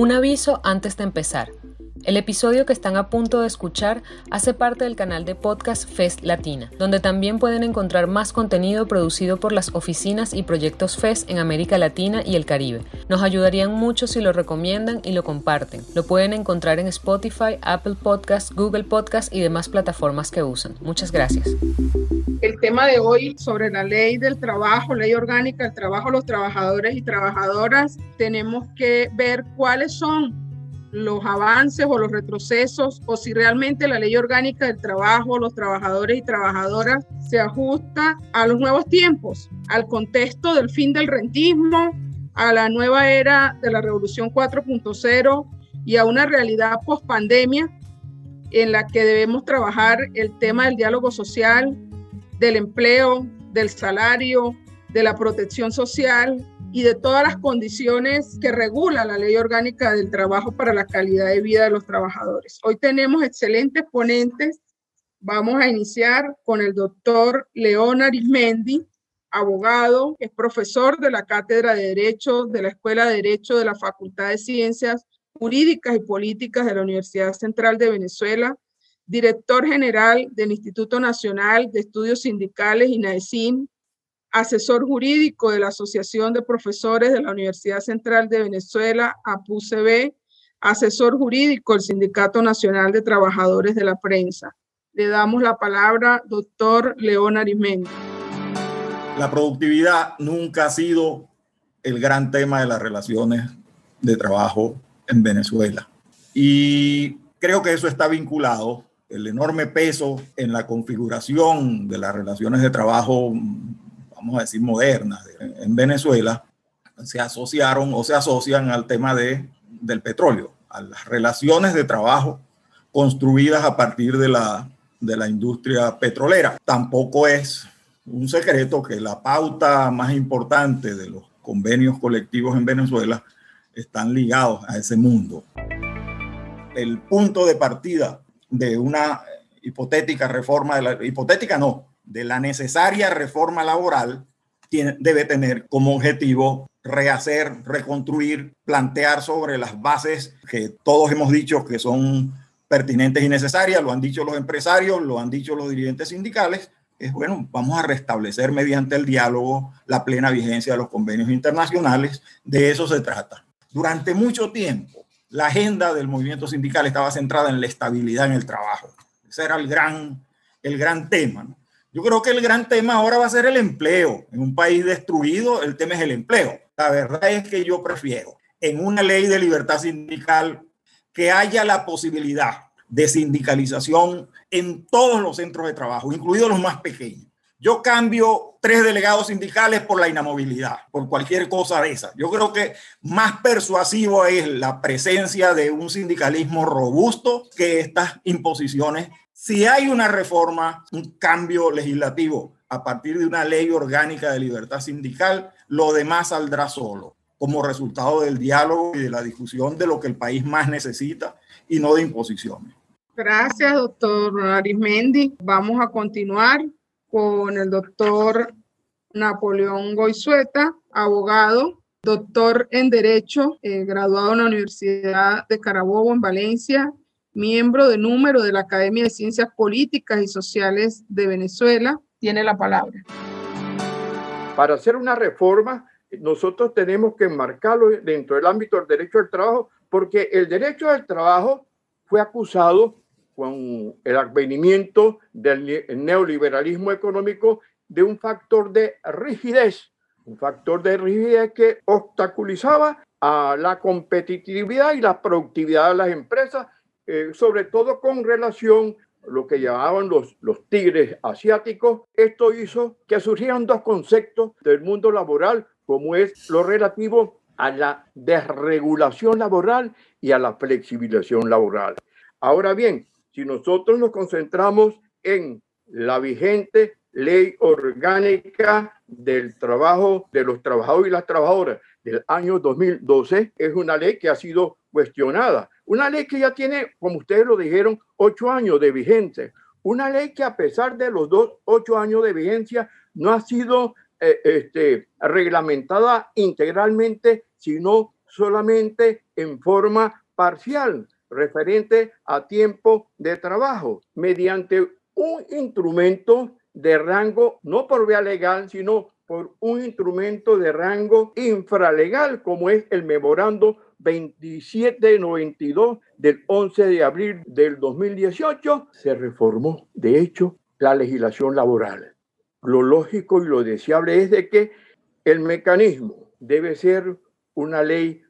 Un aviso antes de empezar. El episodio que están a punto de escuchar hace parte del canal de podcast Fest Latina, donde también pueden encontrar más contenido producido por las oficinas y proyectos Fest en América Latina y el Caribe. Nos ayudarían mucho si lo recomiendan y lo comparten. Lo pueden encontrar en Spotify, Apple Podcasts, Google Podcasts y demás plataformas que usan. Muchas gracias. El tema de hoy sobre la ley del trabajo, ley orgánica del trabajo, los trabajadores y trabajadoras, tenemos que ver cuáles son los avances o los retrocesos o si realmente la ley orgánica del trabajo, los trabajadores y trabajadoras se ajusta a los nuevos tiempos, al contexto del fin del rentismo, a la nueva era de la revolución 4.0 y a una realidad post pandemia en la que debemos trabajar el tema del diálogo social, del empleo, del salario, de la protección social y de todas las condiciones que regula la ley orgánica del trabajo para la calidad de vida de los trabajadores. Hoy tenemos excelentes ponentes. Vamos a iniciar con el doctor León Arismendi, abogado, es profesor de la Cátedra de Derecho de la Escuela de Derecho de la Facultad de Ciencias Jurídicas y Políticas de la Universidad Central de Venezuela, director general del Instituto Nacional de Estudios Sindicales, INAESIN, asesor jurídico de la Asociación de Profesores de la Universidad Central de Venezuela, APUCB, asesor jurídico del Sindicato Nacional de Trabajadores de la Prensa. Le damos la palabra, doctor León Arismendi. La productividad nunca ha sido el gran tema de las relaciones de trabajo en Venezuela. Y creo que eso está vinculado, el enorme peso en la configuración de las relaciones de trabajo vamos a decir, modernas en Venezuela, se asociaron o se asocian al tema de, del petróleo, a las relaciones de trabajo construidas a partir de la, de la industria petrolera. Tampoco es un secreto que la pauta más importante de los convenios colectivos en Venezuela están ligados a ese mundo. El punto de partida de una hipotética reforma, de la, hipotética no, de la necesaria reforma laboral tiene, debe tener como objetivo rehacer, reconstruir, plantear sobre las bases que todos hemos dicho que son pertinentes y necesarias, lo han dicho los empresarios, lo han dicho los dirigentes sindicales, es bueno, vamos a restablecer mediante el diálogo la plena vigencia de los convenios internacionales, de eso se trata. Durante mucho tiempo, la agenda del movimiento sindical estaba centrada en la estabilidad en el trabajo. Ese era el gran, el gran tema. ¿no? Yo creo que el gran tema ahora va a ser el empleo. En un país destruido, el tema es el empleo. La verdad es que yo prefiero en una ley de libertad sindical que haya la posibilidad de sindicalización en todos los centros de trabajo, incluidos los más pequeños. Yo cambio tres delegados sindicales por la inamovilidad, por cualquier cosa de esa. Yo creo que más persuasivo es la presencia de un sindicalismo robusto que estas imposiciones si hay una reforma, un cambio legislativo a partir de una ley orgánica de libertad sindical, lo demás saldrá solo como resultado del diálogo y de la discusión de lo que el país más necesita y no de imposiciones. Gracias, doctor Arismendi. Vamos a continuar con el doctor Napoleón Goizueta, abogado, doctor en Derecho, eh, graduado en la Universidad de Carabobo en Valencia miembro de número de la Academia de Ciencias Políticas y Sociales de Venezuela, tiene la palabra. Para hacer una reforma, nosotros tenemos que enmarcarlo dentro del ámbito del derecho al trabajo, porque el derecho al trabajo fue acusado con el advenimiento del neoliberalismo económico de un factor de rigidez, un factor de rigidez que obstaculizaba a la competitividad y la productividad de las empresas eh, sobre todo con relación a lo que llamaban los, los tigres asiáticos. Esto hizo que surgieran dos conceptos del mundo laboral, como es lo relativo a la desregulación laboral y a la flexibilización laboral. Ahora bien, si nosotros nos concentramos en la vigente ley orgánica del trabajo de los trabajadores y las trabajadoras del año 2012, es una ley que ha sido cuestionada una ley que ya tiene, como ustedes lo dijeron, ocho años de vigencia. Una ley que a pesar de los dos, ocho años de vigencia, no ha sido eh, este, reglamentada integralmente, sino solamente en forma parcial, referente a tiempo de trabajo, mediante un instrumento de rango, no por vía legal, sino por un instrumento de rango infralegal, como es el memorando 2792 del 11 de abril del 2018, se reformó, de hecho, la legislación laboral. Lo lógico y lo deseable es de que el mecanismo debe ser una ley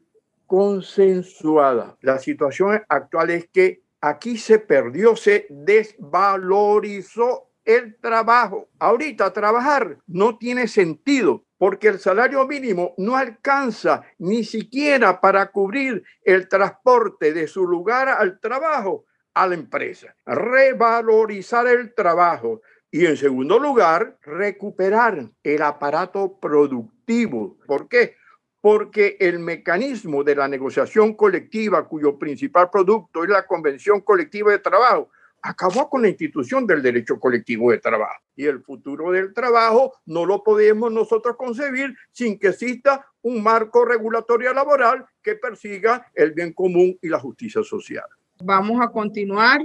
consensuada. La situación actual es que aquí se perdió, se desvalorizó el trabajo. Ahorita trabajar no tiene sentido porque el salario mínimo no alcanza ni siquiera para cubrir el transporte de su lugar al trabajo a la empresa. Revalorizar el trabajo y en segundo lugar, recuperar el aparato productivo. ¿Por qué? Porque el mecanismo de la negociación colectiva, cuyo principal producto es la Convención Colectiva de Trabajo, acabó con la institución del derecho colectivo de trabajo. Y el futuro del trabajo no lo podemos nosotros concebir sin que exista un marco regulatorio laboral que persiga el bien común y la justicia social. Vamos a continuar.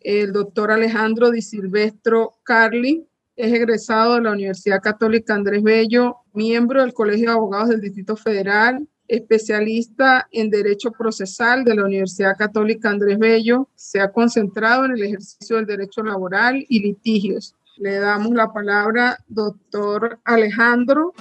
El doctor Alejandro Di Silvestro Carli es egresado de la Universidad Católica Andrés Bello, miembro del Colegio de Abogados del Distrito Federal, especialista en Derecho Procesal de la Universidad Católica Andrés Bello. Se ha concentrado en el ejercicio del derecho laboral y litigios. Le damos la palabra, doctor Alejandro.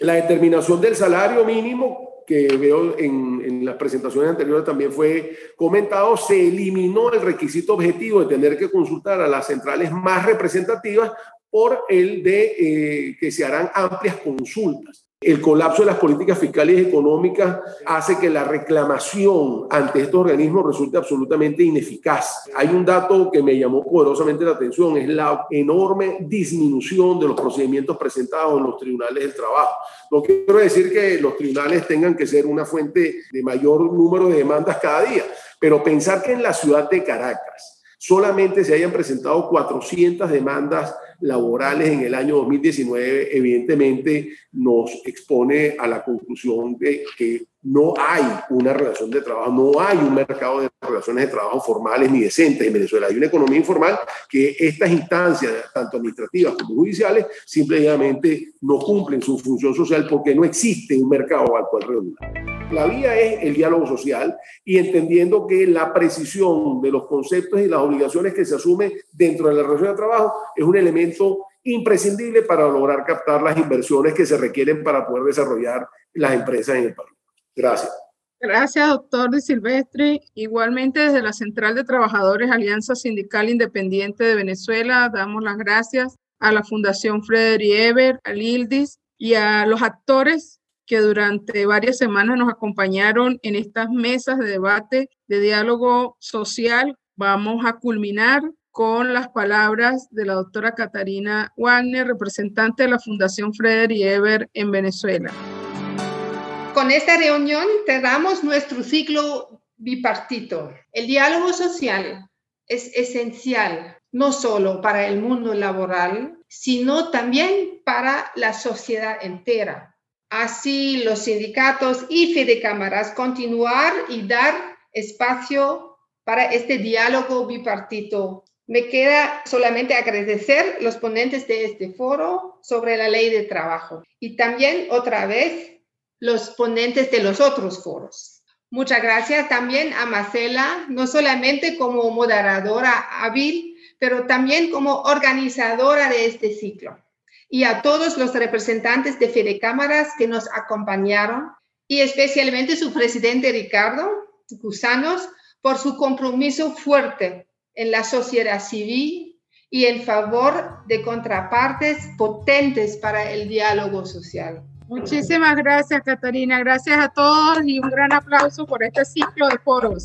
La determinación del salario mínimo que veo en, las presentaciones anteriores también fue comentado, se eliminó el requisito objetivo de tener que consultar a las centrales más representativas por el de eh, que se harán amplias consultas. El colapso de las políticas fiscales y económicas hace que la reclamación ante estos organismos resulte absolutamente ineficaz. Hay un dato que me llamó poderosamente la atención, es la enorme disminución de los procedimientos presentados en los tribunales del trabajo. No quiero decir que los tribunales tengan que ser una fuente de mayor número de demandas cada día, pero pensar que en la ciudad de Caracas solamente se hayan presentado 400 demandas laborales en el año 2019, evidentemente nos expone a la conclusión de que no hay una relación de trabajo, no hay un mercado de relaciones de trabajo formales ni decentes en Venezuela. Hay una economía informal que estas instancias, tanto administrativas como judiciales, simplemente no cumplen su función social porque no existe un mercado al cual regular. La vía es el diálogo social y entendiendo que la precisión de los conceptos y las obligaciones que se asumen dentro de la relación de trabajo es un elemento imprescindible para lograr captar las inversiones que se requieren para poder desarrollar las empresas en el país. Gracias. Gracias, doctor de Silvestre. Igualmente, desde la Central de Trabajadores Alianza Sindical Independiente de Venezuela, damos las gracias a la Fundación Frederick Eber, a Lildis y a los actores que durante varias semanas nos acompañaron en estas mesas de debate, de diálogo social. Vamos a culminar con las palabras de la doctora Catarina Wagner, representante de la Fundación Frederick Eber en Venezuela. Con esta reunión cerramos nuestro ciclo bipartito. El diálogo social es esencial no solo para el mundo laboral, sino también para la sociedad entera. Así los sindicatos y fedecámaras continuar y dar espacio para este diálogo bipartito. Me queda solamente agradecer los ponentes de este foro sobre la ley de trabajo y también otra vez los ponentes de los otros foros. Muchas gracias también a Marcela, no solamente como moderadora hábil, pero también como organizadora de este ciclo. Y a todos los representantes de Fede Cámaras que nos acompañaron y especialmente su presidente Ricardo Gusanos por su compromiso fuerte en la sociedad civil y en favor de contrapartes potentes para el diálogo social. Muchísimas gracias, Catarina. Gracias a todos y un gran aplauso por este ciclo de foros.